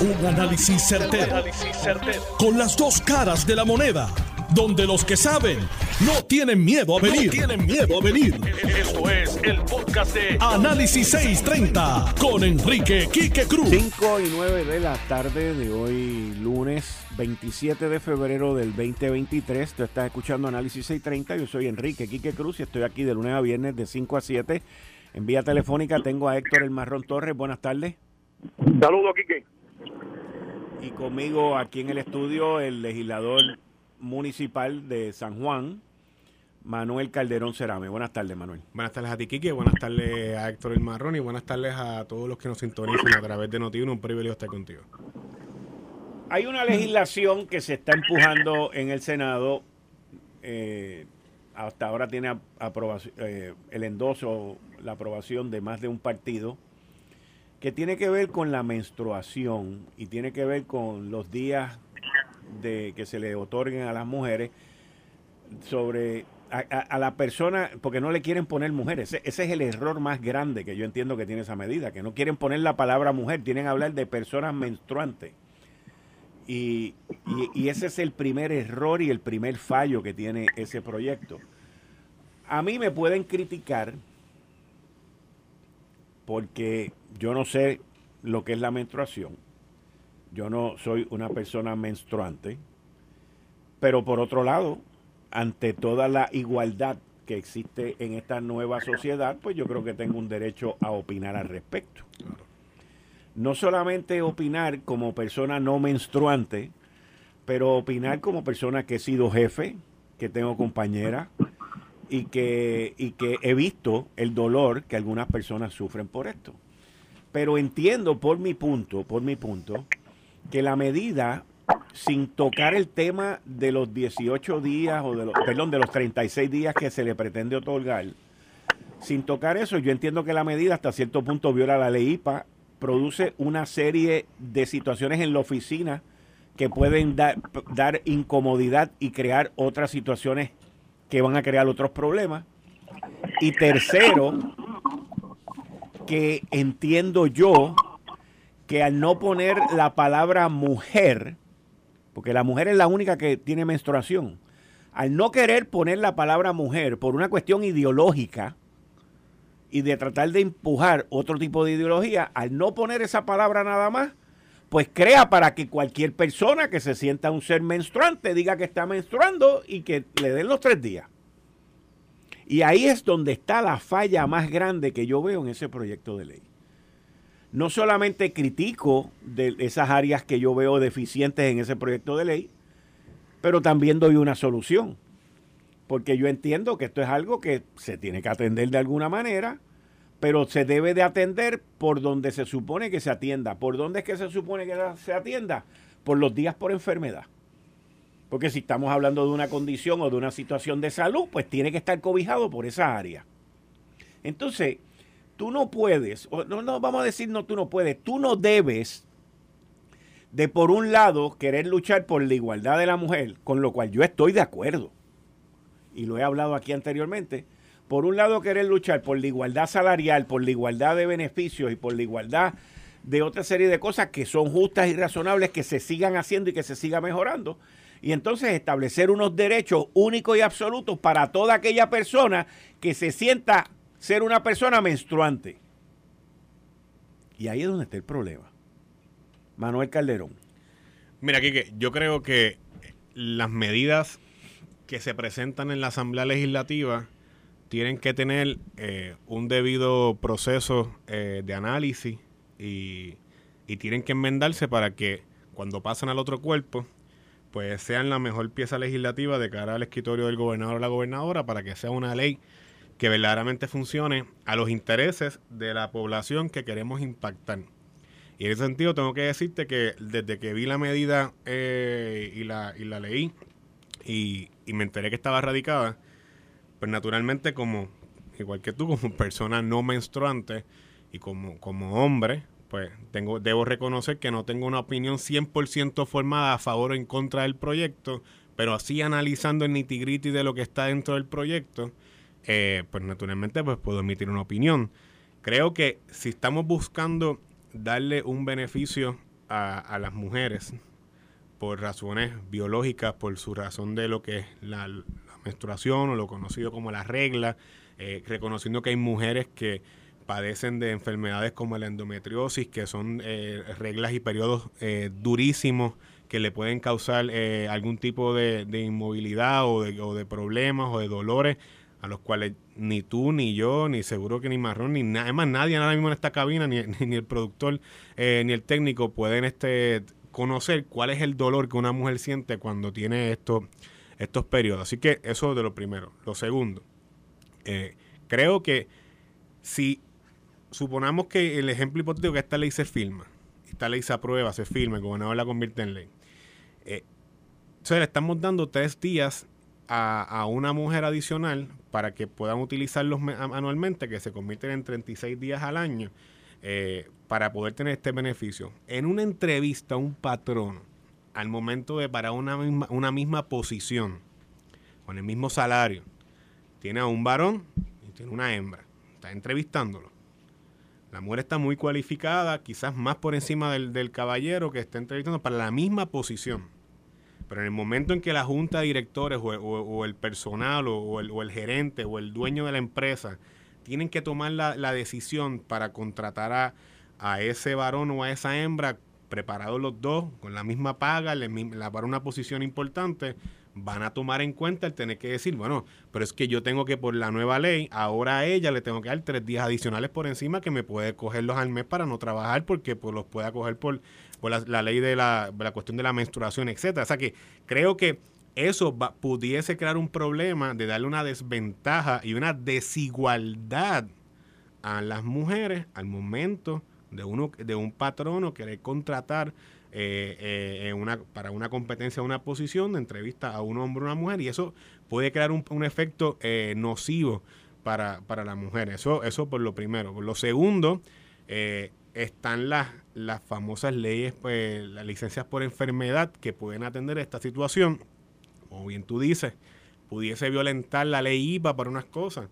Un análisis certero, Con las dos caras de la moneda. Donde los que saben no tienen miedo a venir. tienen miedo a venir. Esto es el podcast de Análisis 630 con Enrique Quique Cruz. 5 y 9 de la tarde de hoy, lunes 27 de febrero del 2023. Tú estás escuchando Análisis 630. Yo soy Enrique Quique Cruz y estoy aquí de lunes a viernes de 5 a 7. En vía telefónica tengo a Héctor El Marrón Torres. Buenas tardes. Saludos, Quique. Y conmigo aquí en el estudio el legislador municipal de San Juan, Manuel Calderón Cerame. Buenas tardes, Manuel. Buenas tardes a ti, Kiki. Buenas tardes a Héctor El Marrón y buenas tardes a todos los que nos sintonizan a través de noti Un privilegio estar contigo. Hay una legislación que se está empujando en el Senado. Eh, hasta ahora tiene aprobación, eh, el endoso, la aprobación de más de un partido que tiene que ver con la menstruación y tiene que ver con los días de que se le otorguen a las mujeres sobre a, la persona, porque no le quieren poner mujeres. Ese, es el error más grande que yo entiendo que tiene esa medida, que no quieren poner la palabra mujer, tienen que hablar de personas menstruantes. Y, y, ese es el primer error y el primer fallo que tiene ese proyecto. A mí me pueden criticar porque yo no sé lo que es la menstruación. Yo no soy una persona menstruante. Pero por otro lado, ante toda la igualdad que existe en esta nueva sociedad, pues yo creo que tengo un derecho a opinar al respecto. No solamente opinar como persona no menstruante, pero opinar como persona que he sido jefe, que tengo compañera, y que, y que he visto el dolor que algunas personas sufren por esto. Pero entiendo por mi punto, por mi punto, que la medida, sin tocar el tema de los 18 días, o de los, perdón, de los 36 días que se le pretende otorgar, sin tocar eso, yo entiendo que la medida hasta cierto punto viola la ley IPA, produce una serie de situaciones en la oficina que pueden dar, dar incomodidad y crear otras situaciones que van a crear otros problemas. Y tercero, que entiendo yo que al no poner la palabra mujer, porque la mujer es la única que tiene menstruación, al no querer poner la palabra mujer por una cuestión ideológica y de tratar de empujar otro tipo de ideología, al no poner esa palabra nada más, pues crea para que cualquier persona que se sienta un ser menstruante diga que está menstruando y que le den los tres días. Y ahí es donde está la falla más grande que yo veo en ese proyecto de ley. No solamente critico de esas áreas que yo veo deficientes en ese proyecto de ley, pero también doy una solución. Porque yo entiendo que esto es algo que se tiene que atender de alguna manera, pero se debe de atender por donde se supone que se atienda. ¿Por dónde es que se supone que se atienda? Por los días por enfermedad. Porque si estamos hablando de una condición o de una situación de salud, pues tiene que estar cobijado por esa área. Entonces, tú no puedes, no, no vamos a decir no, tú no puedes, tú no debes de por un lado querer luchar por la igualdad de la mujer, con lo cual yo estoy de acuerdo, y lo he hablado aquí anteriormente, por un lado querer luchar por la igualdad salarial, por la igualdad de beneficios y por la igualdad de otra serie de cosas que son justas y razonables que se sigan haciendo y que se siga mejorando. Y entonces establecer unos derechos únicos y absolutos para toda aquella persona que se sienta ser una persona menstruante. Y ahí es donde está el problema. Manuel Calderón. Mira, Kike, yo creo que las medidas que se presentan en la Asamblea Legislativa tienen que tener eh, un debido proceso eh, de análisis y, tienen que enmendarse para que cuando pasen al otro cuerpo, pues sean la mejor pieza legislativa de cara al escritorio del gobernador o la gobernadora para que sea una ley que verdaderamente funcione a los intereses de la población que queremos impactar. Y en ese sentido tengo que decirte que desde que vi la medida eh, y, la, y la leí y, y me enteré que estaba radicada, pues naturalmente como, igual que tú, como persona no menstruante y como, como hombre, pues tengo, debo reconocer que no tengo una opinión 100% formada a favor o en contra del proyecto, pero así analizando el nitty de lo que está dentro del proyecto, eh, pues naturalmente pues puedo emitir una opinión. Creo que si estamos buscando darle un beneficio a, las mujeres por razones biológicas, por su razón de lo que es la, menstruación o lo conocido como la regla, eh, reconociendo que hay mujeres que padecen de enfermedades como la endometriosis, que son eh, reglas y periodos eh, durísimos que le pueden causar eh, algún tipo de, inmovilidad o de, problemas o de dolores a los cuales ni tú, ni yo, ni seguro que ni Marrón, ni nada, más nadie ahora mismo en esta cabina, ni, ni, el productor, ni el técnico pueden este conocer cuál es el dolor que una mujer siente cuando tiene estos, estos periodos. Así que eso de lo primero. Lo segundo, creo que si suponamos que el ejemplo hipotético que esta ley se firma, esta ley se aprueba, se firma, el gobernador la convierte en ley. Eh, entonces le estamos dando tres días a, una mujer adicional para que puedan utilizarlos anualmente, que se convierten en 36 días al año, eh, para poder tener este beneficio. En una entrevista, un patrono, al momento de para una misma, una misma posición, con el mismo salario, tiene a un varón y tiene una hembra. Está entrevistándolo la mujer está muy cualificada, quizás más por encima del, caballero que está entrevistando para la misma posición. Pero en el momento en que la junta de directores o, el personal o el, gerente o el dueño de la empresa tienen que tomar la, decisión para contratar a, a, ese varón o a esa hembra, preparados los dos, con la misma paga, para una posición importante, van a tomar en cuenta el tener que decir, bueno, pero es que yo tengo que por la nueva ley, ahora a ella le tengo que dar tres días adicionales por encima que me puede cogerlos al mes para no trabajar porque pues, los pueda coger por, por la, ley de la, la, cuestión de la menstruación, etcétera. O sea que creo que eso pudiese crear un problema de darle una desventaja y una desigualdad a las mujeres al momento de uno de un patrono querer contratar eh, eh, para una competencia, una posición de entrevista a un hombre o una mujer y eso puede crear un, efecto eh, nocivo para, para la mujer. Eso, eso por lo primero. Por lo segundo, están las, las famosas leyes, pues, las licencias por enfermedad que pueden atender esta situación. Como bien tú dices, pudiese violentar la ley IPA para unas cosas.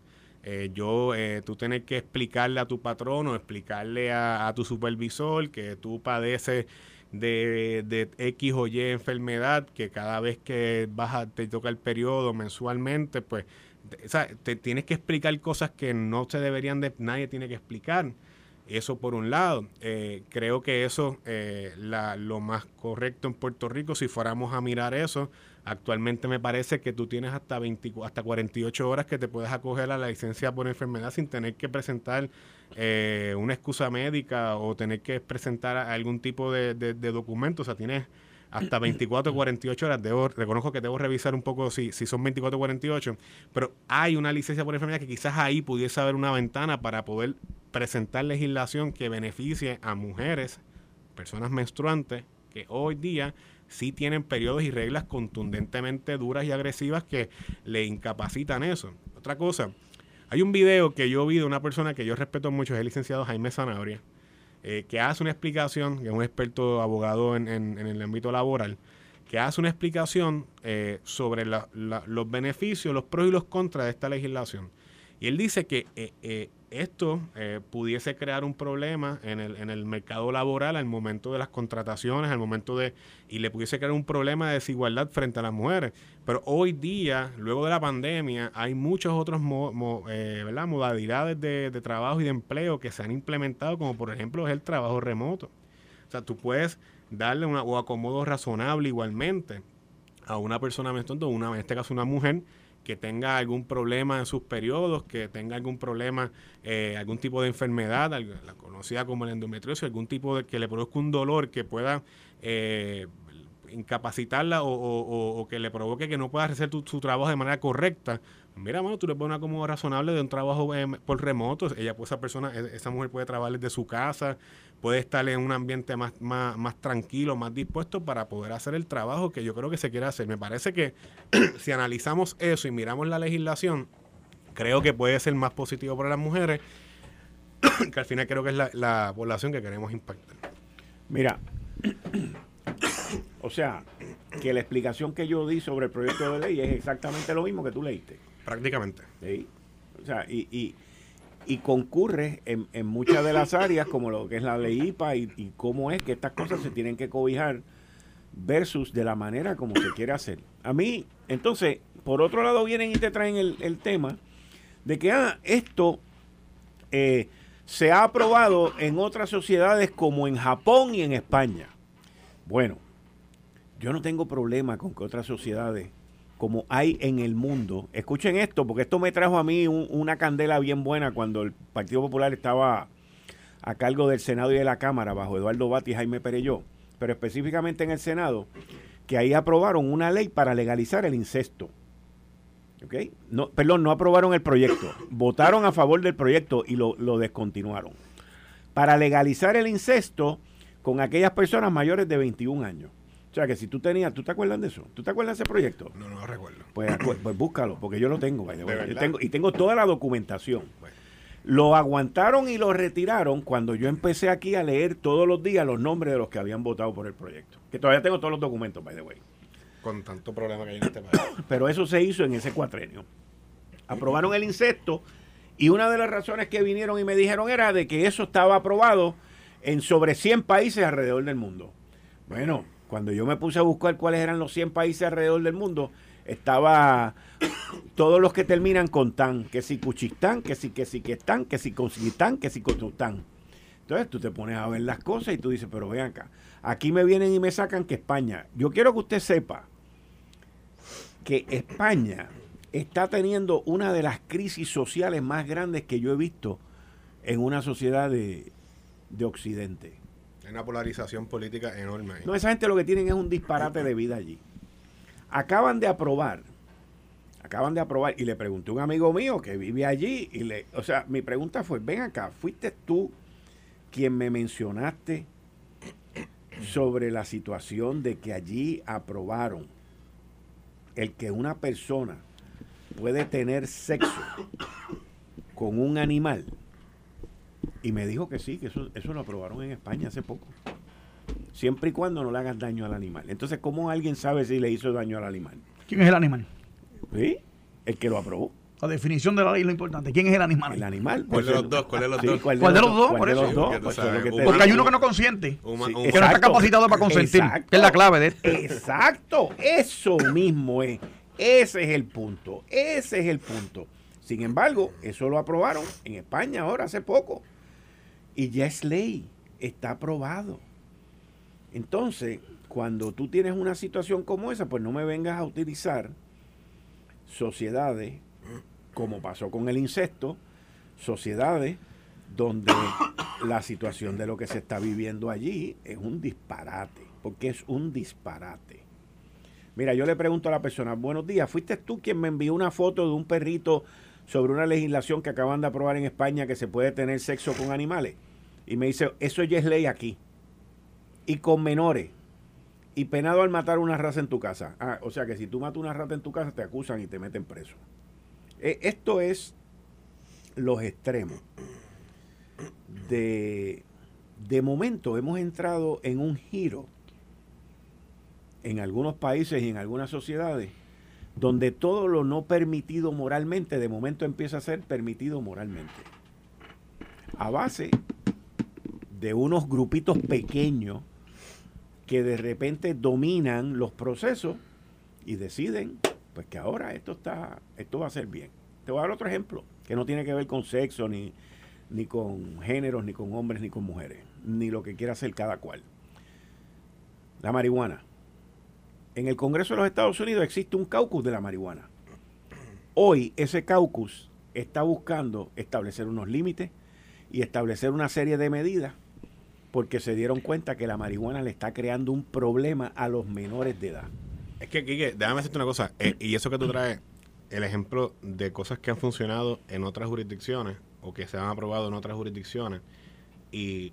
Yo, tú tienes que explicarle a tu patrono, explicarle a, a, tu supervisor que tú padeces de, de, X o Y enfermedad, que cada vez que vas te toca el periodo mensualmente, pues te tienes que explicar cosas que no se deberían de, nadie tiene que explicar. Eso por un lado. Eh, creo que eso eh, la, lo más correcto en Puerto Rico, si fuéramos a mirar eso, actualmente me parece que tú tienes hasta, 20, hasta 48 horas que te puedes acoger a la licencia por enfermedad sin tener que presentar eh, una excusa médica o tener que presentar algún tipo de, documento. O sea, tienes hasta 24 o 48 horas. Debo, reconozco que debo revisar un poco si, si son 24 o 48, pero hay una licencia por enfermedad que quizás ahí pudiese haber una ventana para poder presentar legislación que beneficie a mujeres, personas menstruantes, que hoy día sí tienen periodos y reglas contundentemente duras y agresivas que le incapacitan eso. Otra cosa, hay un video que yo vi de una persona que yo respeto mucho, es el licenciado Jaime Zanabria, eh, que hace una explicación, que es un experto abogado en, el ámbito laboral, que hace una explicación eh, sobre los beneficios, los pros y los contras de esta legislación. Y él dice que eh, esto eh, pudiese crear un problema en el, en el mercado laboral al momento de las contrataciones, al momento de... y le pudiese crear un problema de desigualdad frente a las mujeres. Pero hoy día, luego de la pandemia, hay muchos otros eh, modalidades de, de, trabajo y de empleo que se han implementado, como por ejemplo es el trabajo remoto. O sea, tú puedes darle una, o acomodo razonable igualmente a una persona una, en este caso una mujer, que tenga algún problema en sus periodos, que tenga algún problema, eh, algún tipo de enfermedad, la conocida como la endometriosis, algún tipo de que le produzca un dolor que pueda eh, incapacitarla o, que le provoque que no pueda hacer su trabajo de manera correcta, mira, mano, tú le pones una acomodo razonable de un trabajo eh, por remoto, ella, pues, esa persona, e, esa mujer puede trabajar desde su casa, puede estar en un ambiente más, más, tranquilo, más dispuesto para poder hacer el trabajo que yo creo que se quiere hacer. Me parece que si analizamos eso y miramos la legislación, creo que puede ser más positivo para las mujeres, que al final creo que es la población que queremos impactar. Mira, o sea, que la explicación que yo di sobre el proyecto de ley es exactamente lo mismo que tú leíste. Prácticamente. O sea, y, y concurre en, en, muchas de las áreas, como lo que es la ley IPA y, y cómo es que estas cosas se tienen que cobijar versus de la manera como se quiere hacer. A mí, entonces, por otro lado vienen y te traen el, el tema de que ah, esto eh, se ha aprobado en otras sociedades como en Japón y en España. Bueno, yo no tengo problema con que otras sociedades como hay en el mundo, escuchen esto, porque esto me trajo a mí una candela bien buena cuando el Partido Popular estaba a cargo del Senado y de la Cámara bajo Eduardo Bati y Jaime Pereyó, pero específicamente en el Senado, que ahí aprobaron una ley para legalizar el incesto. No, perdón, no aprobaron el proyecto. Votaron a favor del proyecto y lo, descontinuaron. Para legalizar el incesto con aquellas personas mayores de 21 años. Sea que si tú tenías, ¿tú te acuerdas de eso? ¿Tú te acuerdas de ese proyecto? No, no lo recuerdo. Pues, pues búscalo, porque yo lo tengo. tengo y tengo toda la documentación. Lo aguantaron y lo retiraron cuando yo empecé aquí a leer todos los días los nombres de los que habían votado por el proyecto. Que todavía tengo todos los documentos, by the way con tanto problema que hay en este país. Pero eso se hizo en ese cuatrenio. Aprobaron el insecto y una de las razones que vinieron y me dijeron era de que eso estaba aprobado en sobre 100 países alrededor del mundo. Bueno, cuando yo me puse a buscar cuáles eran los 100 países alrededor del mundo, estaba todos los que terminan con tan, que si Cuchistán, que si que si que están, que si Cosquistán, que si Cotustán. Entonces tú te pones a ver las cosas y tú dices, pero ven acá, aquí me vienen y me sacan que España, yo quiero que usted sepa que España está teniendo una de las crisis sociales más grandes que yo he visto en una sociedad de, Occidente. Hay una polarización política enorme. No, esa gente lo que tienen es un disparate de vida allí. Acaban de aprobar, acaban de aprobar, y le pregunté a un amigo mío que vive allí, y le, o sea, mi pregunta fue, ven acá, ¿fuiste tú quien me mencionaste sobre la situación de que allí aprobaron el que una persona puede tener sexo con un animal. Y me dijo que sí, que eso, eso lo aprobaron en España hace poco. Siempre y cuando no le hagas daño al animal. Entonces, ¿cómo alguien sabe si le hizo daño al animal? ¿Quién es el animal? ¿Sí? El que lo aprobó. La definición de la ley es lo importante. ¿Quién es el animal? El animal. ¿Cuál de los dos? ¿Cuál de los dos? ¿Cuál de los dos? Por eso. Porque hay uno que no consiente. que no está capacitado para consentir. Que es la clave de esto. Exacto. Eso mismo es. Ese es el punto. Ese es el punto. Sin embargo, eso lo aprobaron en España ahora hace poco. Y ya es ley. Está aprobado. Entonces, cuando tú tienes una situación como esa, pues no me vengas a utilizar sociedades como pasó con el incesto, sociedades donde la situación de lo que se está viviendo allí es un disparate, porque es un disparate. Mira, yo le pregunto a la persona, buenos días, ¿fuiste tú quien me envió una foto de un perrito sobre una legislación que acaban de aprobar en España que se puede tener sexo con animales? Y me dice, eso ya es ley aquí. Y con menores. Y penado al matar una raza en tu casa. Ah, o sea que si tú matas una rata en tu casa te acusan y te meten preso. Eh, esto es los extremos. De, de momento hemos entrado en un giro en algunos países y en algunas sociedades donde todo lo no permitido moralmente de momento empieza a ser permitido moralmente. A base de unos grupitos pequeños que de repente dominan los procesos y deciden pues que ahora esto está, esto va a ser bien. Te voy a dar otro ejemplo, que no tiene que ver con sexo, ni, ni con géneros, ni con hombres, ni con mujeres, ni lo que quiera hacer cada cual. La marihuana. En el Congreso de los Estados Unidos existe un caucus de la marihuana. Hoy ese caucus está buscando establecer unos límites y establecer una serie de medidas porque se dieron cuenta que la marihuana le está creando un problema a los menores de edad. Es que, Kike, déjame decirte una cosa. Eh, y eso que tú traes, el ejemplo de cosas que han funcionado en otras jurisdicciones o que se han aprobado en otras jurisdicciones y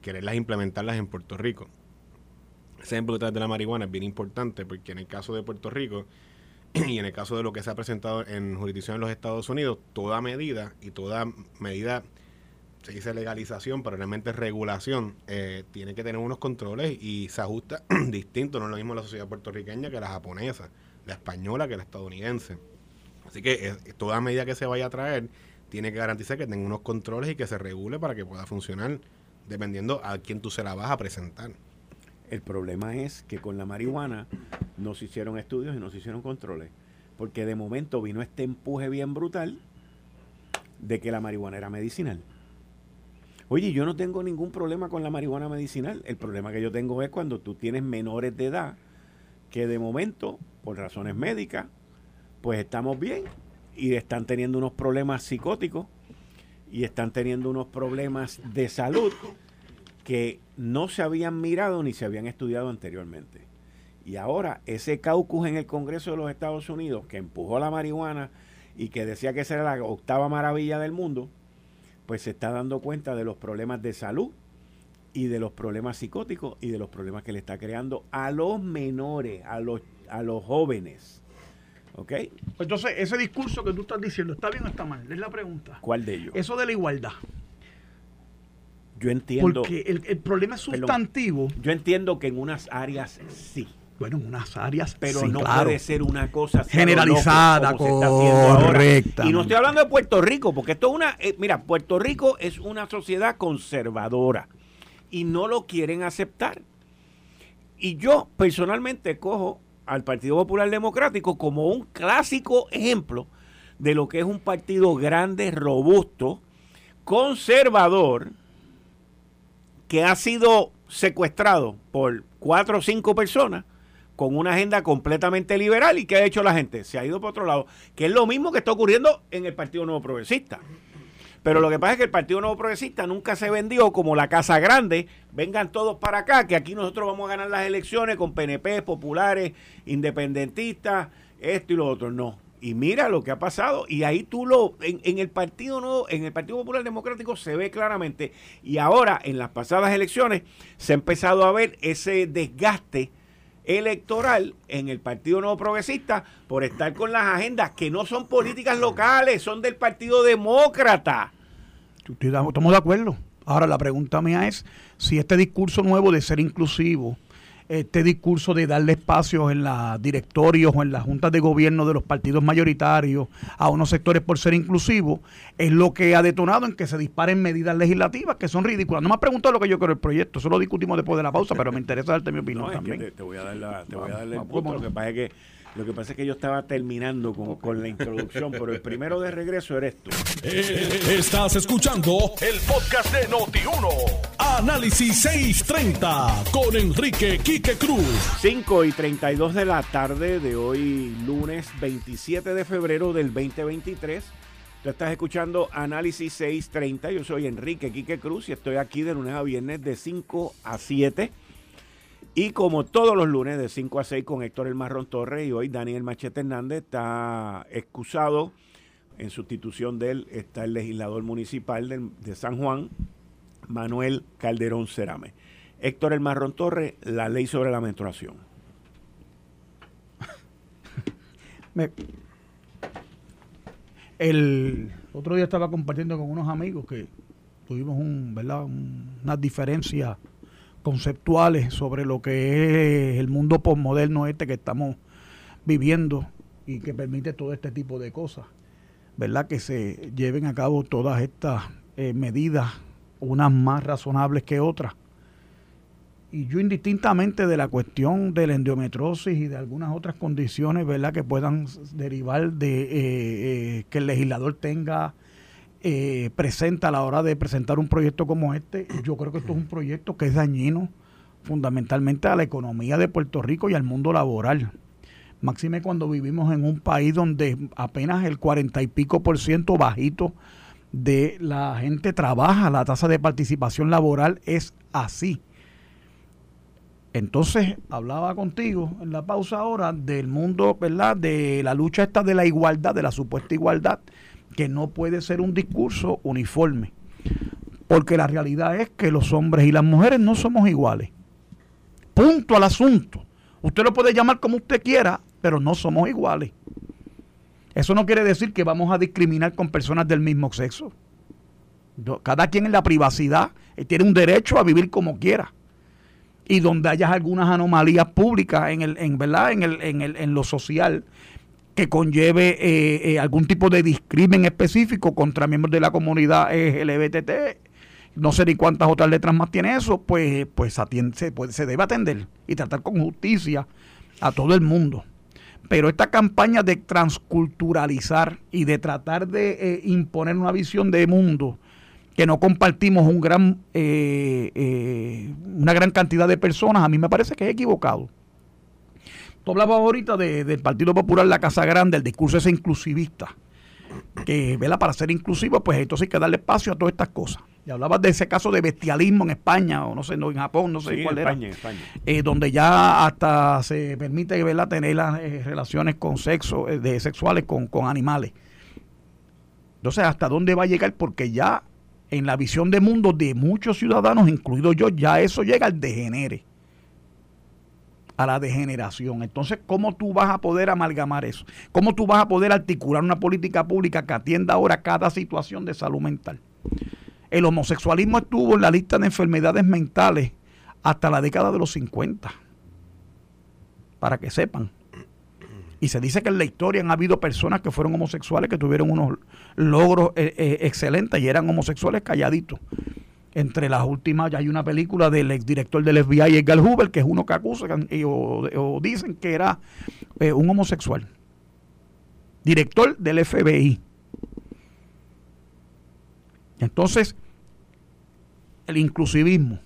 quererlas implementarlas en Puerto Rico. Ese ejemplo de la marihuana es bien importante porque en el caso de Puerto Rico y en el caso de lo que se ha presentado en jurisdicciones de los Estados Unidos, toda medida y toda medida se dice legalización, pero realmente regulación, eh, tiene que tener unos controles y se ajusta distinto, no es lo mismo la sociedad puertorriqueña que la japonesa, la española que la estadounidense. Así que toda medida que se vaya a traer tiene que garantizar que tenga unos controles y que se regule para que pueda funcionar dependiendo a quién tú se la vas a presentar. El problema es que con la marihuana no se hicieron estudios y no se hicieron controles. Porque de momento vino este empuje bien brutal de que la marihuana era medicinal. Oye, yo no tengo ningún problema con la marihuana medicinal. El problema que yo tengo es cuando tú tienes menores de edad que de momento, por razones médicas, pues estamos bien y están teniendo unos problemas psicóticos y están teniendo unos problemas de salud que no se habían mirado ni se habían estudiado anteriormente. Y ahora ese caucus en el Congreso de los Estados Unidos que empujó la marihuana y que decía que esa era la octava maravilla del mundo, pues se está dando cuenta de los problemas de salud y de los problemas psicóticos y de los problemas que le está creando a los menores, a los, a los jóvenes. ¿Ok? Entonces, ese discurso que tú estás diciendo, ¿está bien o está mal? Es la pregunta. ¿Cuál de ellos? Eso de la igualdad. Yo entiendo. Porque el, el problema es sustantivo. yo entiendo que en unas áreas sí. Bueno, en unas áreas pero no puede ser una cosa generalizada, correcta. Y no estoy hablando de Puerto Rico, porque esto es una. Eh, mira, Puerto Rico es una sociedad conservadora y no lo quieren aceptar. Y yo personalmente cojo al Partido Popular Democrático como un clásico ejemplo de lo que es un partido grande, robusto, conservador, que ha sido secuestrado por cuatro o cinco personas con una agenda completamente liberal y que ha hecho la gente, se ha ido por otro lado, que es lo mismo que está ocurriendo en el Partido Nuevo Progresista. Pero lo que pasa es que el Partido Nuevo Progresista nunca se vendió como la Casa Grande. Vengan todos para acá, que aquí nosotros vamos a ganar las elecciones con PNP, populares, independentistas, esto y lo otro. No. Y mira lo que ha pasado. Y ahí tú lo, en, el Partido Nuevo, en el Partido Popular Democrático se ve claramente. Y ahora, en las pasadas elecciones, se ha empezado a ver ese desgaste electoral en el Partido Nuevo Progresista por estar con las agendas que no son políticas locales, son del Partido Demócrata. Estamos de acuerdo. Ahora la pregunta mía es si este discurso nuevo de ser inclusivo, este discurso de darle espacios en los directorios o en las juntas de gobierno de los partidos mayoritarios a unos sectores por ser inclusivos, es lo que ha detonado en que se disparen medidas legislativas que son ridículas. No me has preguntado lo que yo creo del proyecto, eso lo discutimos después de la pausa, pero me interesa darte mi opinión también. te, voy a dar la, te voy a dar el punto, lo que pasa es que lo que pasa es que yo estaba terminando con, la introducción, pero el primero de regreso eres tú. Eh, estás escuchando el podcast de Noti1. Análisis 630 con Enrique Quique Cruz. 5 y 32 de la tarde de hoy, lunes 27 de febrero del 2023. Tú estás escuchando Análisis 630. Yo soy Enrique Quique Cruz y estoy aquí de lunes a viernes de 5 a 7 y como todos los lunes de 5 a 6 con Héctor El Marrón Torres y hoy Daniel Machete Hernández está excusado. En sustitución de él está el legislador municipal de, San Juan, Manuel Calderón Cerame. Héctor El Marrón Torres, la ley sobre la menstruación. el otro día estaba compartiendo con unos amigos que tuvimos un, ¿verdad? una diferencia conceptuales sobre lo que es el mundo postmoderno este que estamos viviendo y que permite todo este tipo de cosas, ¿verdad? Que se lleven a cabo todas estas eh, medidas, unas más razonables que otras. Y yo indistintamente de la cuestión de la endometrosis y de algunas otras condiciones, ¿verdad? Que puedan derivar de eh, eh, que el legislador tenga eh, presenta a la hora de presentar un proyecto como este, yo creo que esto es un proyecto que es dañino fundamentalmente a la economía de Puerto Rico y al mundo laboral. Máxime cuando vivimos en un país donde apenas el cuarenta y pico por ciento bajito de la gente trabaja, la tasa de participación laboral es así. Entonces, hablaba contigo en la pausa ahora del mundo, ¿verdad? De la lucha esta de la igualdad, de la supuesta igualdad que no puede ser un discurso uniforme. Porque la realidad es que los hombres y las mujeres no somos iguales. Punto al asunto. Usted lo puede llamar como usted quiera, pero no somos iguales. Eso no quiere decir que vamos a discriminar con personas del mismo sexo. Cada quien en la privacidad eh, tiene un derecho a vivir como quiera. Y donde haya algunas anomalías públicas en, el, en, ¿verdad? En, el, en, el, en lo social que conlleve eh, eh, algún tipo de discrimen específico contra miembros de la comunidad LGBT, no sé ni cuántas otras letras más tiene eso, pues, pues atiende, se, se debe atender y tratar con justicia a todo el mundo. Pero esta campaña de transculturalizar y de tratar de eh, imponer una visión de mundo que no compartimos un gran, una gran cantidad de personas, a mí me parece que es equivocado. Tú hablabas ahorita del Partido Popular, la Casa Grande, el discurso ese inclusivista, que ¿verdad? para ser inclusivo, pues entonces hay que darle espacio a todas estas cosas. Y hablabas de ese caso de bestialismo en España, o no sé, no, en Japón, no sé cuál era. España. Eh, donde ya hasta se permite ¿verdad? tener las eh, relaciones con sexo, eh, de sexuales con, con animales. Entonces, ¿hasta dónde va a llegar? Porque ya en la visión de mundo de muchos ciudadanos, incluido yo, ya eso llega al degenere a la degeneración. Entonces, ¿cómo tú vas a poder amalgamar eso? ¿Cómo tú vas a poder articular una política pública que atienda ahora cada situación de salud mental? El homosexualismo estuvo en la lista de enfermedades mentales hasta la década de los 50, para que sepan. Y se dice que en la historia han habido personas que fueron homosexuales que tuvieron unos logros eh, eh, excelentes y eran homosexuales calladitos. Entre las últimas, ya hay una película del exdirector del FBI, Edgar Hoover, que es uno que acusan o, dicen que era eh, un homosexual. Director del FBI. Entonces, el inclusivismo.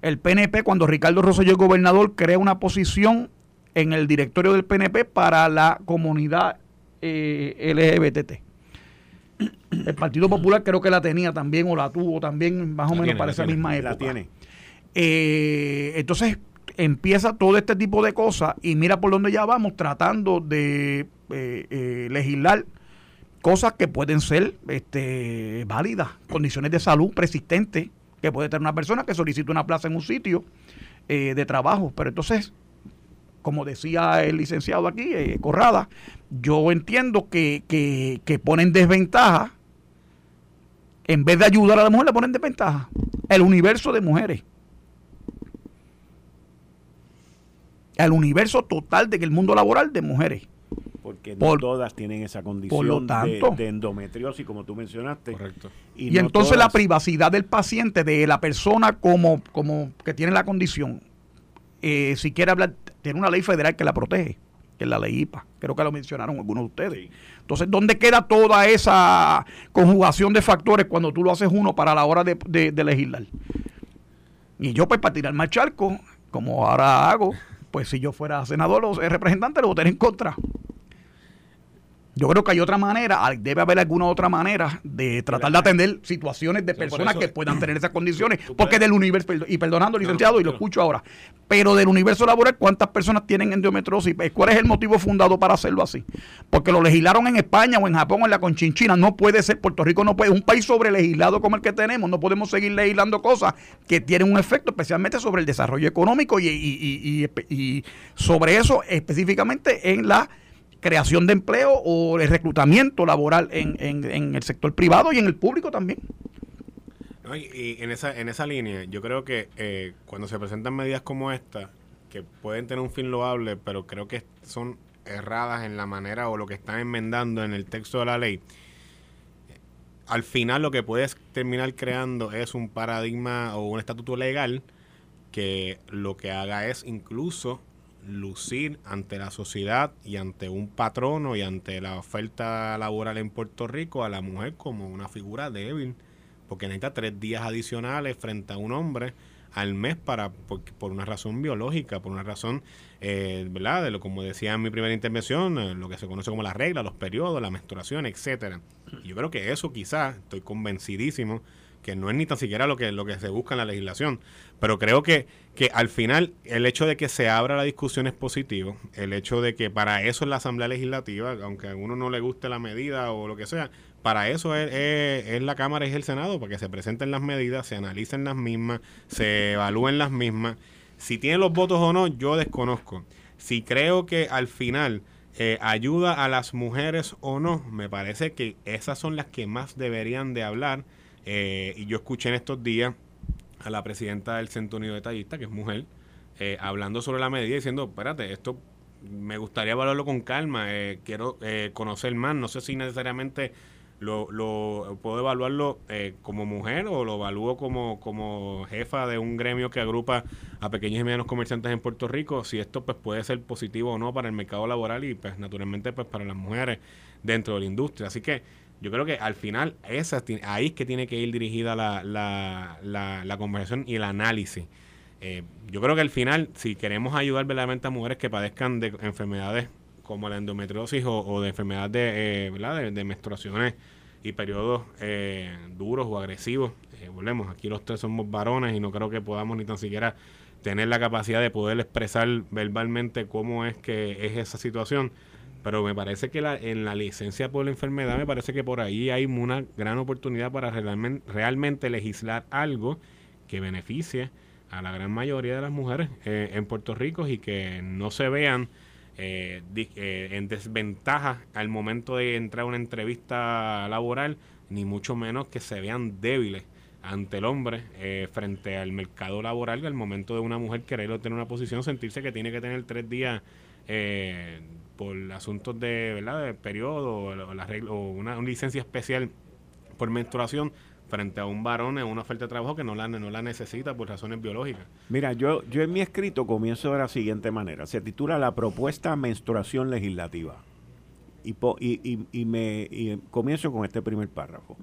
El PNP, cuando Ricardo Rosselló es gobernador, crea una posición en el directorio del PNP para la comunidad eh, LGBT. El Partido Popular creo que la tenía también o la tuvo también más o menos para esa misma época. La tiene. Eh, entonces empieza todo este tipo de cosas y mira por dónde ya vamos tratando de eh, eh, legislar cosas que pueden ser este, válidas, condiciones de salud persistentes que puede tener una persona que solicita una plaza en un sitio de trabajo. Pero entonces, como decía el licenciado aquí, Corrada, yo entiendo que, que, que ponen desventaja en vez de ayudar a la mujer, le ponen de ventaja. El universo de mujeres. El universo total del mundo laboral de mujeres. Porque no todas tienen esa condición de, endometriosis, como tú mencionaste. Correcto. Y, entonces la privacidad del paciente, de la persona como, como que tiene la condición, eh, si quiere hablar, tiene una ley federal que la protege que es la ley IPA. Creo que lo mencionaron algunos de ustedes. Entonces, ¿dónde queda toda esa conjugación de factores cuando tú lo haces uno para la hora de, legislar? Y yo, pues, para tirar más charco, como ahora hago, pues si yo fuera senador o representante, lo votaría en contra. Yo creo que hay otra manera, debe haber alguna otra manera de tratar de atender situaciones de personas que puedan tener esas condiciones. Porque del universo, y perdonando, licenciado, y lo escucho ahora, pero del universo laboral, ¿cuántas personas tienen endometriosis? ¿Cuál es el motivo fundado para hacerlo así? Porque lo legislaron en España o en Japón o en la Conchinchina. No puede ser, Puerto Rico no puede, un país sobre legislado como el que tenemos, no podemos seguir legislando cosas que tienen un efecto especialmente sobre el desarrollo económico y, y sobre eso específicamente en la creación de empleo o el reclutamiento laboral en, en, el sector privado y en el público también. y, en, esa, en esa línea, yo creo que eh, cuando se presentan medidas como esta, que pueden tener un fin loable, pero creo que son erradas en la manera o lo que están enmendando en el texto de la ley, al final lo que puedes terminar creando es un paradigma o un estatuto legal que lo que haga es incluso lucir ante la sociedad y ante un patrono y ante la oferta laboral en Puerto Rico a la mujer como una figura débil, porque necesita tres días adicionales frente a un hombre al mes para por, una razón biológica, por una razón, eh, ¿verdad? De lo como decía en mi primera intervención, eh, lo que se conoce como la regla, los periodos, la menstruación, etcétera. Yo creo que eso quizás, estoy convencidísimo, que no es ni tan siquiera lo que, lo que se busca en la legislación. Pero creo que, que al final el hecho de que se abra la discusión es positivo. El hecho de que para eso es la Asamblea Legislativa, aunque a uno no le guste la medida o lo que sea, para eso es, es, la Cámara y es el Senado, para que se presenten las medidas, se analicen las mismas, se evalúen las mismas. Si tiene los votos o no, yo desconozco. Si creo que al final eh, ayuda a las mujeres o no, me parece que esas son las que más deberían de hablar eh, y yo escuché en estos días a la presidenta del Centro Unido de Tallistas, que es mujer, eh, hablando sobre la medida, diciendo, espérate, esto me gustaría evaluarlo con calma. Eh, quiero eh, conocer más. No sé si necesariamente lo, lo puedo evaluarlo eh, como mujer o lo evalúo como, como jefa de un gremio que agrupa a pequeños y medianos comerciantes en Puerto Rico. Si esto pues puede ser positivo o no para el mercado laboral y pues naturalmente pues para las mujeres dentro de la industria. Así que yo creo que al final esa, ahí es que tiene que ir dirigida la, la, la, la conversación y el análisis. Eh, yo creo que al final, si queremos ayudar verdaderamente a mujeres que padezcan de enfermedades como la endometriosis o, de enfermedades de, eh, de, menstruaciones y periodos eh, duros o agresivos, volvemos, aquí los tres somos varones y no creo que podamos ni tan siquiera tener la capacidad de poder expresar verbalmente cómo es que es esa situación. Pero me parece que la, en la licencia por la enfermedad, me parece que por ahí hay una gran oportunidad para realmente, legislar algo que beneficie a la gran mayoría de las mujeres eh, en Puerto Rico y que no se vean eh, eh, en desventaja al momento de entrar a una entrevista laboral, ni mucho menos que se vean débiles ante el hombre frente al mercado laboral al momento de una mujer querer obtener una posición, sentirse que tiene que tener tres días por asuntos de, ¿verdad? de periodo o, la o una licencia especial por menstruación frente a un varón en una oferta de trabajo que no la, no la necesita por razones biológicas. Mira, yo, yo en mi escrito comienzo de la siguiente manera. Se titula La propuesta menstruación legislativa. Y, y, y, me y comienzo con este primer párrafo.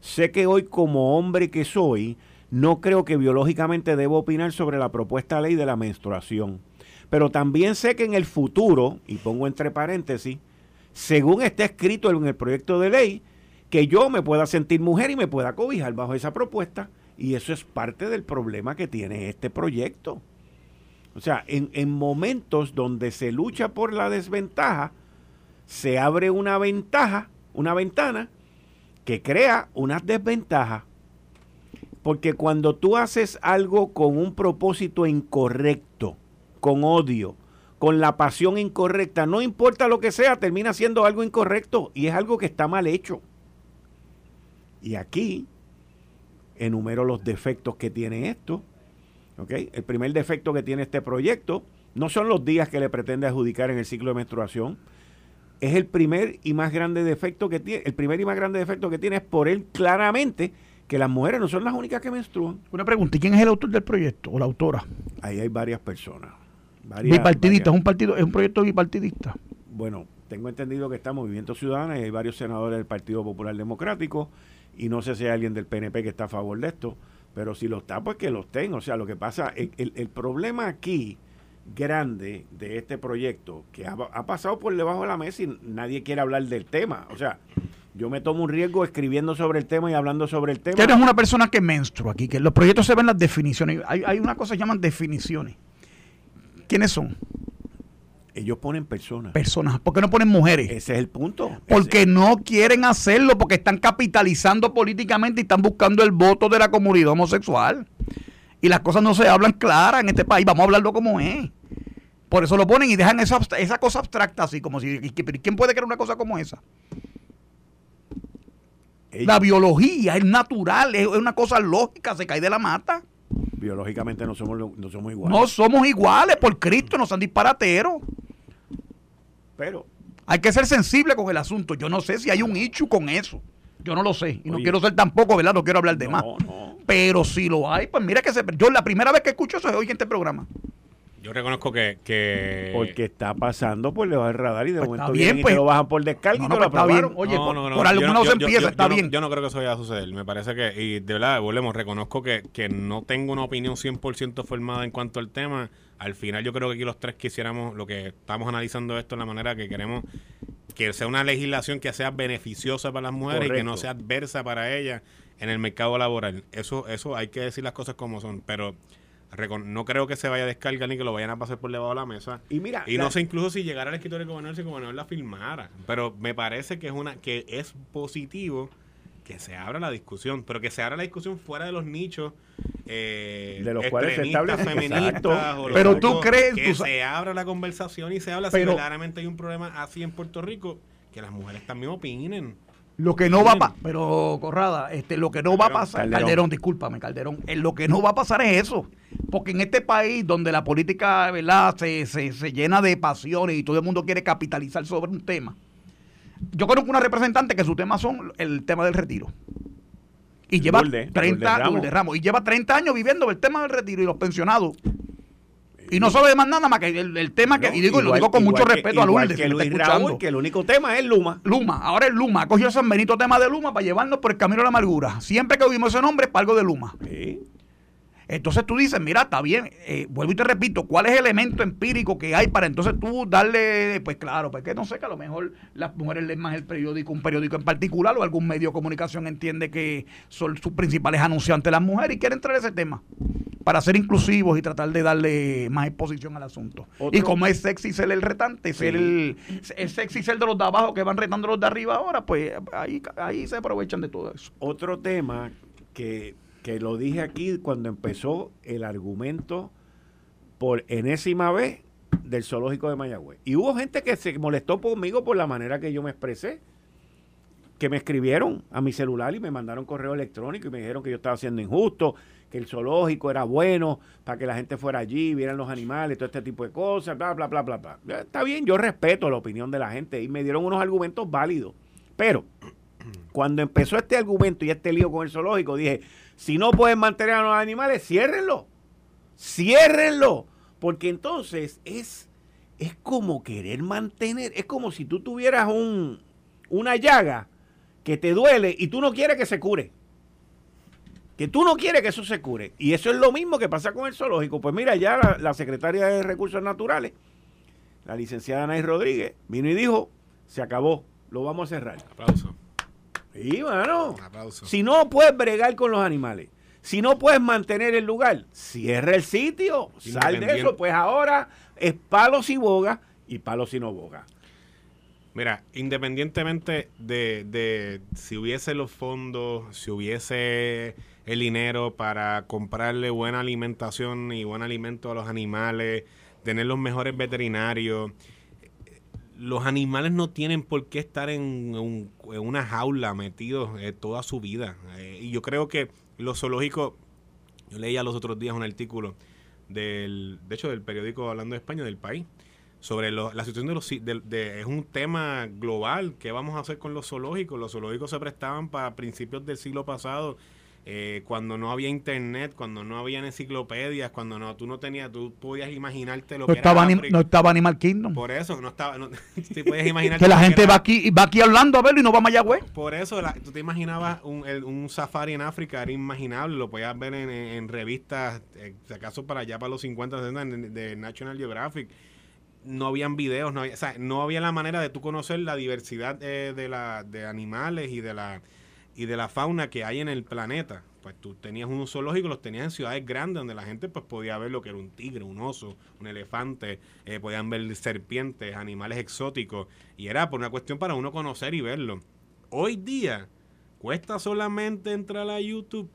Sé que hoy como hombre que soy, no creo que biológicamente debo opinar sobre la propuesta ley de la menstruación. Pero también sé que en el futuro, y pongo entre paréntesis, según está escrito en el proyecto de ley, que yo me pueda sentir mujer y me pueda cobijar bajo esa propuesta. Y eso es parte del problema que tiene este proyecto. O sea, en, en momentos donde se lucha por la desventaja, se abre una ventaja, una ventana que crea una desventaja. Porque cuando tú haces algo con un propósito incorrecto, con odio, con la pasión incorrecta, no importa lo que sea, termina siendo algo incorrecto y es algo que está mal hecho. Y aquí enumero los defectos que tiene esto. El primer defecto que tiene este proyecto no son los días que le pretende adjudicar en el ciclo de menstruación. Es el primer y más grande defecto que tiene. El primer y más grande defecto que tiene es por él claramente que las mujeres no son las únicas que menstruan. Una pregunta, ¿y quién es el autor del proyecto o la autora? Ahí hay varias personas. Bipartidista, es un partido, es un proyecto bipartidista. Bueno, tengo entendido que está Movimiento Ciudadano y hay varios senadores del Partido Popular Democrático y no sé si hay alguien del PNP que está a favor de esto, pero si lo está, pues que lo tenga. O sea, lo que pasa, el, el, problema aquí grande de este proyecto, que ha, pasado por debajo de la mesa y nadie quiere hablar del tema. O sea, yo me tomo un riesgo escribiendo sobre el tema y hablando sobre el tema. Tú eres una persona que menstrua aquí, que los proyectos se ven las definiciones. Hay, hay una cosa que llaman definiciones. ¿Quiénes son? Ellos ponen personas. Personas. ¿Por qué no ponen mujeres? Ese es el punto. Porque no quieren hacerlo, porque están capitalizando políticamente y están buscando el voto de la comunidad homosexual. Y las cosas no se hablan claras en este país. Vamos a hablarlo como es. Por eso lo ponen y dejan esa, esa cosa abstracta así, como si... ¿Quién puede creer una cosa como esa? La biología es natural, es una cosa lógica, se cae de la mata. Biológicamente no somos, no somos iguales. No somos iguales, por Cristo, no son disparateros. Pero. Hay que ser sensible con el asunto. Yo no sé si hay un hecho con eso. Yo no lo sé. Y no quiero ser tampoco, ¿verdad? No quiero hablar de más. Pero si lo hay, pues mira que se. Yo la primera vez que escucho eso es hoy en este programa. Yo reconozco que, que... Porque está pasando por debajo del radar y de pues momento bien, pues, lo bajan por descarga y no, lo pues Bien. Oye, por, por alguna se empieza, está bien. Yo no creo que eso vaya a suceder. Me parece que, y de verdad, volvemos, reconozco que, que no tengo una opinión 100% formada en cuanto al tema al final yo creo que aquí los tres quisiéramos, lo que estamos analizando esto en la manera que queremos que sea una legislación que sea beneficiosa para las mujeres y que no sea adversa para ellas en el mercado laboral. Eso, eso hay que decir las cosas como son, pero no creo que se vaya a descargar ni que lo vayan a pasar por debajo de la mesa. Y mira, y no sé incluso si llegara al escritorio de gobernador si el gobernador la firmara, pero me parece que es una que es positivo que se abra la discusión, pero que se abra la discusión fuera de los nichos eh, de los cuales se establece feministas pero tú crees que se abra la conversación y se habla si verdaderamente hay un problema así en Puerto Rico que las mujeres también opinen Lo que no va a pasar, pero Corrada, este, lo que no va a pasar, Calderón, Calderón discúlpame, Calderón, eh, lo que no va a pasar es eso. Porque en este país donde la política ¿verdad? Se, se, se llena de pasiones y todo el mundo quiere capitalizar sobre un tema, yo conozco una representante que su tema son el tema del retiro. Y lleva 30 años, y lleva 30 años viviendo el tema del retiro y los pensionados. Y no sabe más nada más que el, tema que, y digo, lo digo con mucho respeto a Lourdes, que, Luis Raúl, que el único tema es Luma. Luma, ahora es Luma, ha cogido San Benito tema de Luma para llevarnos por el camino de la amargura. Siempre que oímos ese nombre es para algo de Luma. Sí. Entonces tú dices, mira, está bien, eh, vuelvo y te repito, ¿cuál es el elemento empírico que hay para entonces tú darle, pues claro, pues que no sé, que a lo mejor las mujeres leen más el periódico, un periódico en particular o algún medio de comunicación entiende que son sus principales anunciantes las mujeres y quieren entrar ese tema para ser inclusivos y tratar de darle más exposición al asunto. Y como es sexy ser el retante, ser el, es sexy ser de los de abajo que van retando los de arriba ahora, pues ahí, ahí se aprovechan de todo eso. Otro tema que que lo dije aquí cuando empezó el argumento por enésima vez del zoológico de Mayagüez. Y hubo gente que se molestó conmigo por la manera que yo me expresé, que me escribieron a mi celular y me mandaron correo electrónico y me dijeron que yo estaba siendo injusto, que el zoológico era bueno para que la gente fuera allí, vieran los animales, todo este tipo de cosas, bla, bla, bla, bla, bla. Está bien, yo respeto la opinión de la gente y me dieron unos argumentos válidos. Pero cuando empezó este argumento y este lío con el zoológico, dije, si no pueden mantener a los animales, ciérrenlo. Ciérrenlo. Porque entonces es, es como querer mantener, es como si tú tuvieras un, una llaga que te duele y tú no quieres que se cure. Que tú no quieres que eso se cure. Y eso es lo mismo que pasa con el zoológico. Pues mira, ya la, secretaria de Recursos Naturales, la licenciada Anaís Rodríguez, vino y dijo, se acabó, lo vamos a cerrar. Aplauso. Sí, bueno. Si no puedes bregar con los animales, si no puedes mantener el lugar, cierra el sitio, sal de eso, pues ahora es palos y boga y palos y no boga. Mira, independientemente de, de, si hubiese los fondos, si hubiese el dinero para comprarle buena alimentación y buen alimento a los animales, tener los mejores veterinarios, los animales no tienen por qué estar en, una jaula metidos eh, toda su vida. Eh, y yo creo que los zoológicos, yo leía los otros días un artículo del, de hecho, del periódico Hablando de España, del país, sobre la situación de los... De, es un tema global. ¿Qué vamos a hacer con los zoológicos? Los zoológicos se prestaban para principios del siglo pasado eh, cuando no había internet, cuando no había enciclopedias, cuando no tú no tenías, tú podías imaginarte lo que estaba era No estaba Animal Kingdom. Por eso, no estaba, no, podías imaginarte que la gente va aquí va aquí hablando a verlo y no va a Mayagüez. Por eso, tú te imaginabas un, un, safari en África, era inimaginable, lo podías ver en, revistas, eh, si acaso para allá, para los 50, 60, de, National Geographic no habían videos, no había, o sea, no había la manera de tú conocer la diversidad eh, de, la, de animales y de la y de la fauna que hay en el planeta. Pues tú tenías un zoológico, los tenías en ciudades grandes donde la gente pues podía ver lo que era un tigre, un oso, un elefante, eh, podían ver serpientes, animales exóticos, y era por una cuestión para uno conocer y verlo. Hoy día cuesta solamente entrar a YouTube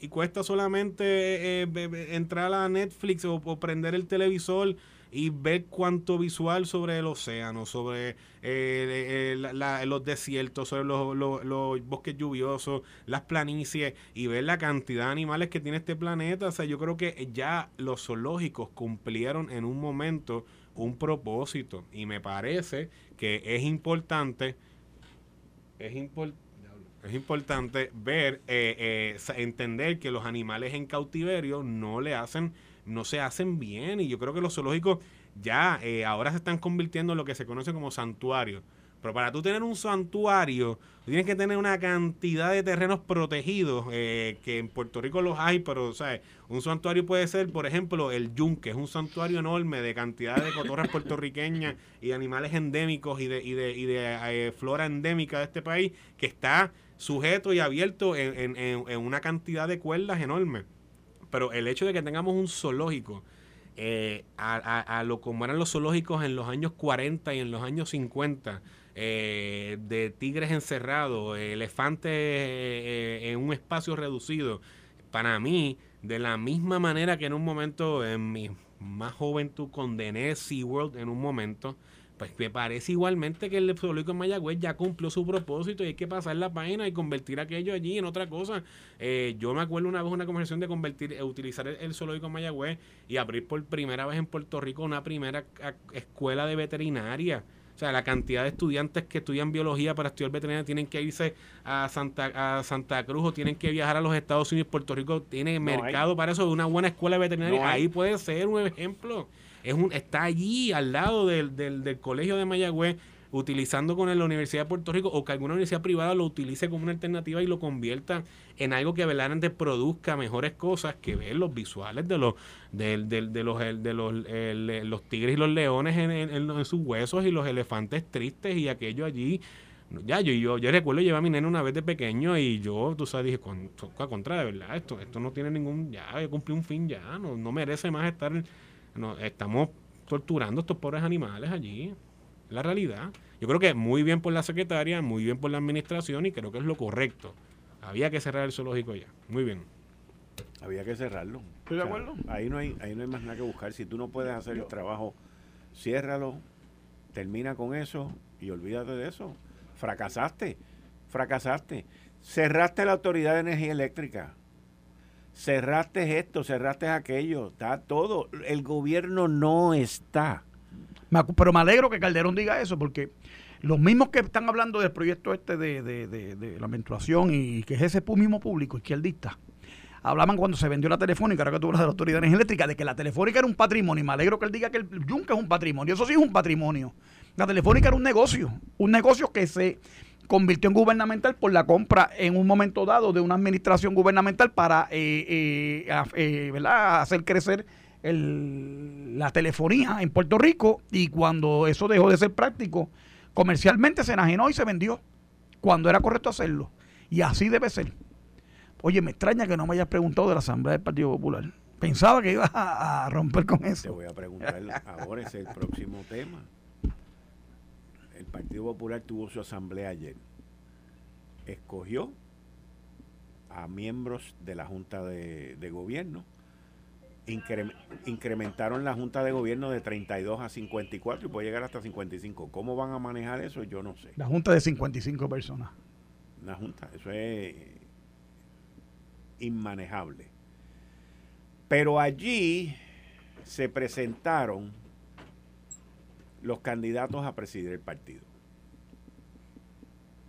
y cuesta solamente eh, entrar a Netflix o prender el televisor y ver cuánto visual sobre el océano, sobre eh, eh, los desiertos, sobre los, bosques lluviosos, las planicies y ver la cantidad de animales que tiene este planeta. O sea, yo creo que ya los zoológicos cumplieron en un momento un propósito y me parece que es importante, es importante es importante ver, eh, entender que los animales en cautiverio no le hacen no se hacen bien y yo creo que los zoológicos ya eh, ahora se están convirtiendo en lo que se conoce como santuario. Pero para tú tener un santuario, tienes que tener una cantidad de terrenos protegidos, eh, que en Puerto Rico los hay, pero ¿sabes? un santuario puede ser, por ejemplo, el Yunque, es un santuario enorme de cantidad de cotorras puertorriqueñas y animales endémicos y de, y de, y de eh, flora endémica de este país, que está sujeto y abierto en, en una cantidad de cuerdas enormes. Pero el hecho de que tengamos un zoológico, eh, a, lo como eran los zoológicos en los años 40 y en los años 50, eh, de tigres encerrados, elefantes eh, en un espacio reducido, para mí, de la misma manera que en un momento, en mi más juventud, condené SeaWorld en un momento, pues me parece igualmente que el zoológico en Mayagüez ya cumplió su propósito y hay que pasar la página y convertir aquello allí en otra cosa. Eh, yo me acuerdo una vez una conversación de convertir, eh, utilizar el, zoológico en Mayagüez y abrir por primera vez en Puerto Rico una primera escuela de veterinaria. O sea, la cantidad de estudiantes que estudian biología para estudiar veterinaria tienen que irse a Santa, a Santa Cruz o tienen que viajar a los Estados Unidos. Puerto Rico tiene mercado para eso, una buena escuela de veterinaria. Ahí puede ser un ejemplo es un, está allí al lado del, del, colegio de Mayagüez utilizando con la Universidad de Puerto Rico o que alguna universidad privada lo utilice como una alternativa y lo convierta en algo que verdaderamente produzca mejores cosas que ver los visuales de los de, de, los de los, los tigres y los leones en, en, sus huesos y los elefantes tristes y aquello allí. Ya yo, yo yo recuerdo llevar a mi nena una vez de pequeño y yo tú sabes dije con, contra de verdad esto esto no tiene ningún ya cumplí un fin ya no, no merece más estar no, estamos torturando a estos pobres animales allí. La realidad. Yo creo que muy bien por la secretaria, muy bien por la administración y creo que es lo correcto. Había que cerrar el zoológico ya. Muy bien. Había que cerrarlo. ¿Estoy de acuerdo? Ahí no, hay, ahí no hay más nada que buscar. Si tú no puedes hacer el trabajo, ciérralo, termina con eso y olvídate de eso. Fracasaste, fracasaste. Cerraste la Autoridad de Energía Eléctrica cerraste esto, cerraste aquello, está todo. El gobierno no está. Pero me alegro que Calderón diga eso, porque los mismos que están hablando del proyecto este de, la menstruación y que es ese mismo público izquierdista, hablaban cuando se vendió la telefónica, ahora que tú hablas de la autoridad eléctrica, de que la telefónica era un patrimonio. Y me alegro que él diga que el Yunque es un patrimonio. Eso sí es un patrimonio. La telefónica era un negocio, un negocio que se convirtió en gubernamental por la compra en un momento dado de una administración gubernamental para eh, eh, eh, hacer crecer la telefonía en Puerto Rico y cuando eso dejó de ser práctico, comercialmente se enajenó y se vendió cuando era correcto hacerlo. Y así debe ser. Oye, me extraña que no me hayas preguntado de la Asamblea del Partido Popular. Pensaba que ibas a, romper con eso. Te voy a preguntar ahora, es el próximo tema el Partido Popular tuvo su asamblea ayer. Escogió a miembros de la Junta de, Gobierno. incrementaron la Junta de Gobierno de 32 a 54 y puede llegar hasta 55. ¿Cómo van a manejar eso? Yo no sé. La Junta de 55 personas. Una Junta, eso es inmanejable. Pero allí se presentaron los candidatos a presidir el partido.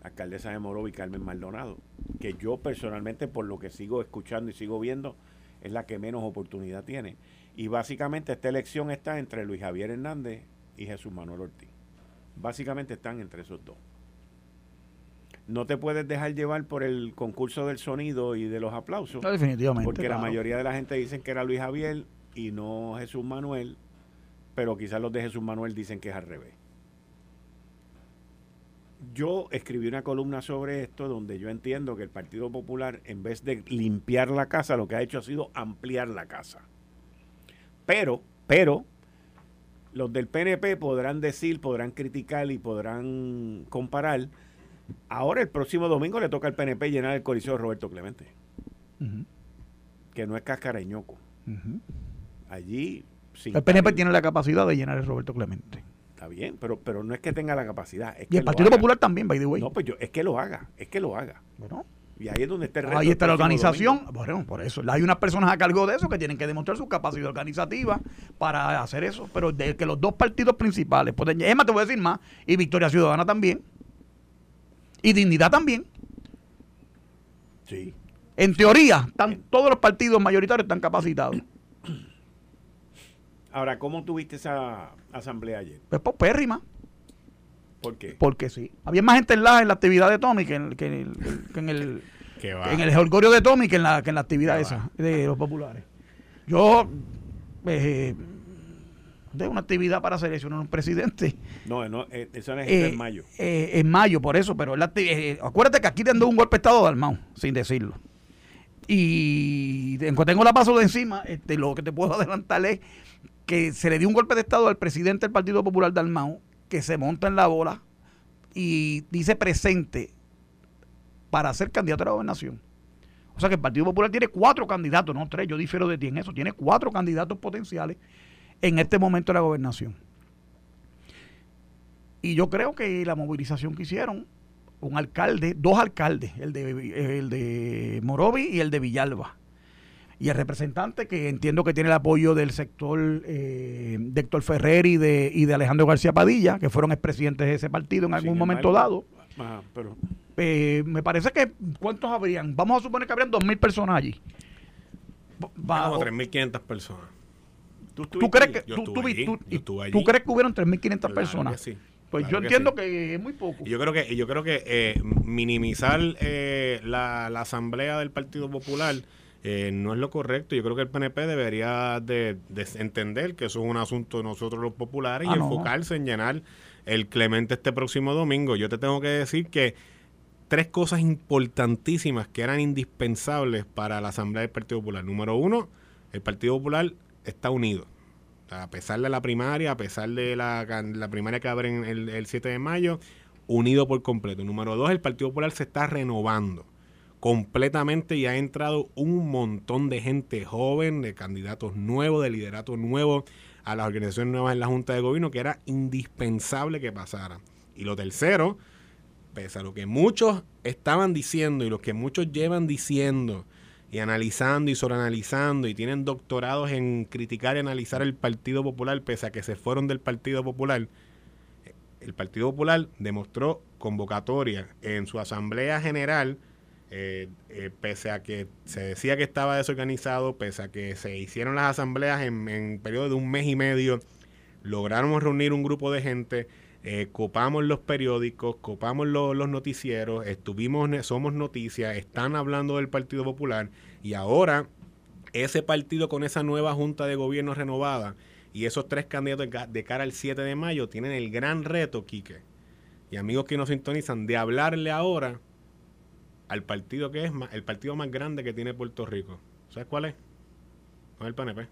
Alcaldesa de Moro y Carmen Maldonado, que yo personalmente, por lo que sigo escuchando y sigo viendo, es la que menos oportunidad tiene. Y básicamente esta elección está entre Luis Javier Hernández y Jesús Manuel Ortiz. Básicamente están entre esos dos. No te puedes dejar llevar por el concurso del sonido y de los aplausos. definitivamente. Porque la mayoría de la gente dicen que era Luis Javier y no Jesús Manuel pero quizás los de Jesús Manuel dicen que es al revés. Yo escribí una columna sobre esto donde yo entiendo que el Partido Popular, en vez de limpiar la casa, lo que ha hecho ha sido ampliar la casa. Pero, pero, los del PNP podrán decir, podrán criticar y podrán comparar. Ahora, el próximo domingo le toca al PNP llenar el coliseo de Roberto Clemente. Que no es cascareñoco. Allí el PNP tiene la capacidad de llenar el Roberto Clemente. Está bien, pero, pero no es que tenga la capacidad. y el Partido Popular también, by the way. No, pues yo, es que lo haga, es que lo haga. Bueno. Y ahí es donde está el Ahí está la organización. Bueno, por eso. Hay unas personas a cargo de eso que tienen que demostrar su capacidad organizativa para hacer eso. Pero de que los dos partidos principales pueden. Es más, te voy a decir más. Y Victoria Ciudadana también. Y Dignidad también. Sí. En teoría, están, todos los partidos mayoritarios están capacitados. Ahora, ¿cómo tuviste esa asamblea ayer? Pues pérrima. ¿Por qué? Porque sí. Había más gente en la, en la actividad de Tommy que en, que en el, que en el holgorio de Tommy que en la, que en la actividad esa de los populares. Yo eh, de una actividad para seleccionar un presidente. No, no eh, eso no es en mayo. Eh, en mayo, por eso, pero la, eh, acuérdate que aquí te un golpe de estado de Almao, sin decirlo. Y cuando tengo la paso de encima, este, lo que te puedo adelantar es que se le dio un golpe de Estado al presidente del Partido Popular Dalmau, que se monta en la bola y dice presente para ser candidato a la gobernación. O sea que el Partido Popular tiene cuatro candidatos, no tres, yo difiero de ti en eso, tiene cuatro candidatos potenciales en este momento de la gobernación. Y yo creo que la movilización que hicieron, un alcalde, dos alcaldes, el de, el de Morovi y el de Villalba, y el representante que entiendo que tiene el apoyo del sector eh, de Héctor Ferrer y de, y de Alejandro García Padilla, que fueron expresidentes de ese partido en algún momento dado. pero... Eh, me parece que, ¿cuántos habrían? Vamos a suponer que habrían 2.000 personas allí. Como 3.500 personas. ¿Tú, crees que, tú, tú, crees que hubieron 3.500 personas? Pues yo entiendo que es muy poco. Y yo creo que, yo creo que eh, minimizar eh, la, la, asamblea del Partido Popular eh, no es lo correcto. Yo creo que el PNP debería de, entender que eso es un asunto de nosotros los populares y ah, enfocarse en llenar el Clemente este próximo domingo. Yo te tengo que decir que tres cosas importantísimas que eran indispensables para la Asamblea del Partido Popular. Número uno, el Partido Popular está unido. a pesar de la primaria, a pesar de la, primaria que abre el, el 7 de mayo, unido por completo. Número dos, el Partido Popular se está renovando completamente y ha entrado un montón de gente joven, de candidatos nuevos, de lideratos nuevos a las organizaciones nuevas en la Junta de Gobierno, que era indispensable que pasara. Y lo tercero, pese a lo que muchos estaban diciendo y lo que muchos llevan diciendo y analizando y sobreanalizando y tienen doctorados en criticar y analizar el Partido Popular, pese a que se fueron del Partido Popular, el Partido Popular demostró convocatoria en su Asamblea General, eh, eh, pese a que se decía que estaba desorganizado, pese a que se hicieron las asambleas en, en periodo de un mes y medio, lograron reunir un grupo de gente eh, copamos los periódicos, copamos los noticieros, estuvimos, somos noticias, están hablando del Partido Popular y ahora ese partido con esa nueva junta de gobierno renovada y esos tres candidatos de cara al 7 de mayo tienen el gran reto, Quique, y amigos que nos sintonizan, de hablarle ahora al partido que es el partido más grande que tiene Puerto Rico. ¿Sabes cuál es? No es el PNP,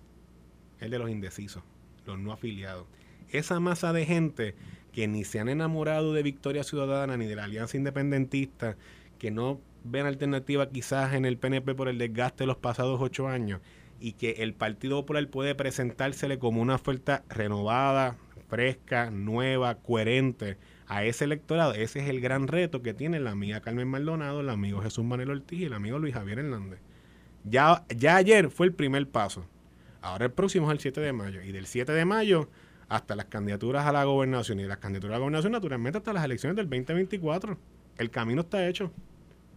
el de los indecisos, los no afiliados. Esa masa de gente que ni se han enamorado de Victoria Ciudadana ni de la Alianza Independentista, que no ven alternativa quizás en el PNP por el desgaste de los pasados ocho años y que el Partido Popular puede presentársele como una oferta renovada, fresca, nueva, coherente a ese electorado. Ese es el gran reto que tiene la amiga Carmen Maldonado, el amigo Jesús Manuel Ortiz y el amigo Luis Javier Hernández. Ya, ya ayer fue el primer paso. Ahora el próximo es el 7 de mayo. Y del 7 de mayo hasta las candidaturas a la gobernación y las candidaturas a la gobernación, naturalmente hasta las elecciones del 2024. El camino está hecho.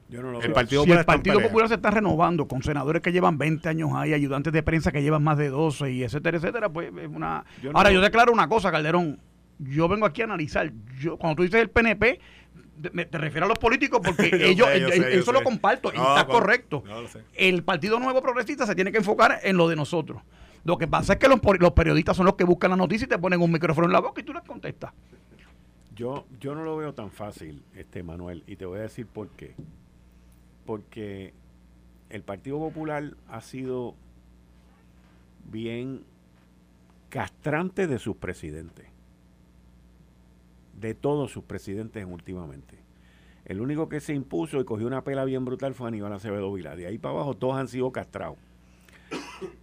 Yo no lo el Partido, si el Partido Popular se está renovando con senadores que llevan 20 años ahí, ayudantes de prensa que llevan más de 12 y etcétera, etcétera, pues es una... Ahora, yo declaro una cosa, Calderón. Yo vengo aquí a analizar. Yo, cuando tú dices el PNP, me, te refiero a los políticos porque ellos, eso lo comparto y está correcto. el Partido Nuevo Progresista se tiene que enfocar en lo de nosotros. Lo que pasa es que los, los periodistas son los que buscan la noticia y te ponen un micrófono en la boca y tú les contestas. Yo, yo no lo veo tan fácil, este Manuel, y te voy a decir por qué. Porque el Partido Popular ha sido bien castrante de sus presidentes. De todos sus presidentes últimamente. El único que se impuso y cogió una pela bien brutal fue Aníbal Acevedo Vila. De ahí para abajo todos han sido castrados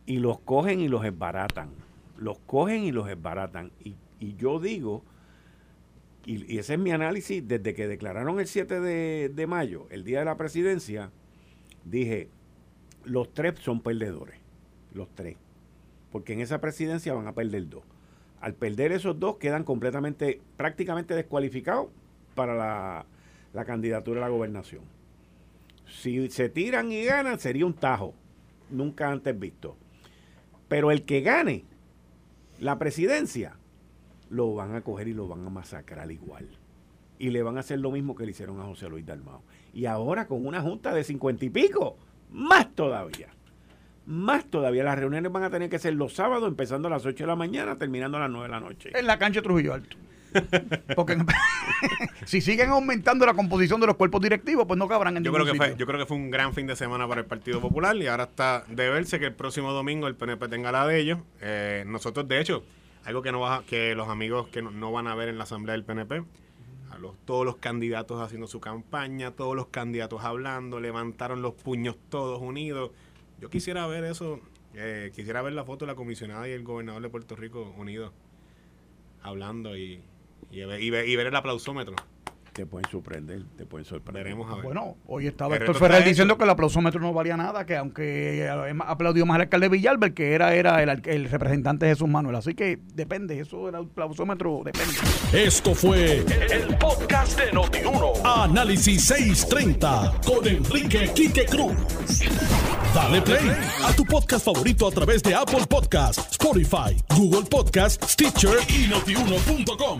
y los cogen y los esbaratan. Los cogen y los esbaratan. Y, yo digo, y, ese es mi análisis, desde que declararon el 7 de, de mayo, el día de la presidencia, dije, los tres son perdedores, los tres. Porque en esa presidencia van a perder dos. Al perder esos dos quedan completamente, prácticamente descualificados para la, candidatura a la gobernación. Si se tiran y ganan, sería un tajo nunca antes visto. Pero el que gane la presidencia, lo van a coger y lo van a masacrar igual. Y le van a hacer lo mismo que le hicieron a José Luis Dalmao. Y ahora con una junta de cincuenta y pico, más todavía. Más todavía. Las reuniones van a tener que ser los sábados, empezando a las 8 de la mañana, terminando a las 9 de la noche. En la cancha Trujillo Alto. Porque si siguen aumentando la composición de los cuerpos directivos, pues no cabrán en yo creo que fue Yo creo que fue un gran fin de semana para el Partido Popular y ahora está de verse que el próximo domingo el PNP tenga la de ellos. Eh, nosotros, de hecho, algo que, no va, que los amigos que no, van a ver en la asamblea del PNP, a los, todos los candidatos haciendo su campaña, todos los candidatos hablando, levantaron los puños todos unidos. Yo quisiera ver eso, eh, quisiera ver la foto de la comisionada y el gobernador de Puerto Rico unidos, hablando y Y, y y ver el aplausómetro. Te pueden sorprender, te pueden sorprender. Veremos a ver. Bueno, hoy estaba El Héctor Ferrer diciendo hecho. que el aplausómetro no valía nada, que aunque eh, aplaudió más al alcalde Villalba, el que era, era el, el representante Jesús Manuel. Así que depende, eso del aplausómetro depende. Esto fue el podcast de Notiuno. Análisis 630 con Enrique Quique Cruz. Dale play a tu podcast favorito a través de Apple Podcasts, Spotify, Google Podcasts, Stitcher y notiuno.com.